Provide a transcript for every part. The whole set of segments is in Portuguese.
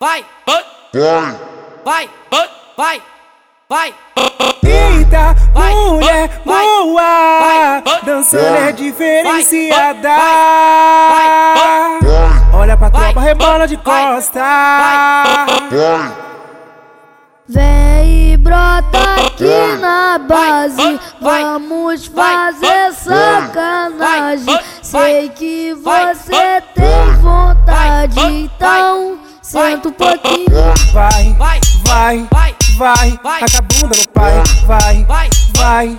Vai, vai, vai, vai. Eita, mulher boa, dançando é diferenciada. Olha pra tropa, rebola de costa. Vem e brota aqui na base, vamos fazer sacanagem. Sei que você tem vontade, então senta um pouquinho. Vai, vai, vai, vai, taca a bunda no pai. Vai, vai,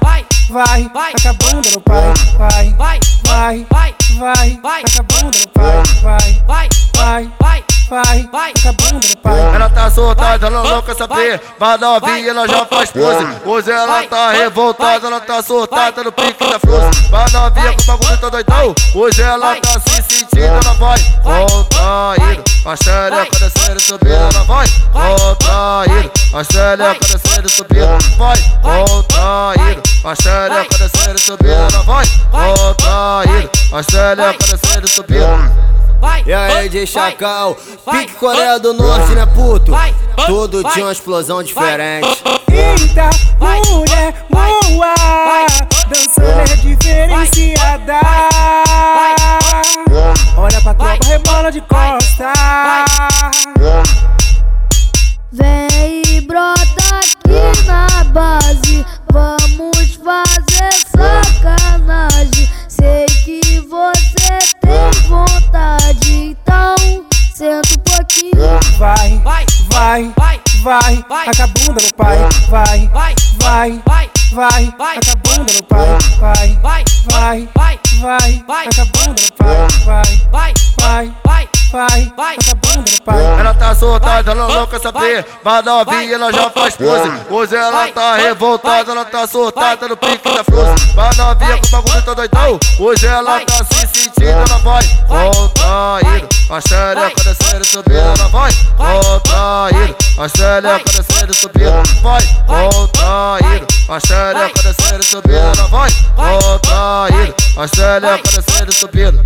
vai, vai, taca a bunda no pai. Vai, vai, vai, vai, taca a bunda no pai. Vai, vai, vai, vai, taca a bunda no pai. Ela tá soltada, ela não quer saber. Mas novinha, ela já faz pose. Hoje ela tá revoltada, ela tá soltada no pique da flor. Mas novinha com o bagulho tá doidão. Hoje ela tá se sentindo, ela vai contraído. A xereca descendo e subindo, ela vai. Contraído. A xereca descendo e subindo, vai. contraído. A xereca descendo e subindo, ela vai. Contraído. A xereca descendo e subindo. E aí, DJ Chacal, pique Coreia do Norte, né, puto? Tudo tinha uma explosão diferente. Eita, mulher boa, dançando é diferenciada. Olha pra tropa, rebola de costa. Vai, vai, vai, taca a bunda no pai. Vai, vai, vai, vai, taca a bunda no pai. Vai, vai, vai, taca a bunda no pai. Vai, vai, vai, taca a bunda no pai. Ela tá soltada, ela não quer saber. Mas novinha, ela já faz pose. Hoje ela tá revoltada, ela tá soltada no pique da flor. Mas novinha com o bagulho tá doidão. Hoje ela tá se sentindo, ela vai. Contraído. A xereca descendo subindo, vai contraído. A xereca descendo e subindo, vai contraído. A xereca descendo e subindo, vai contraído. A xereca descendo e subindo.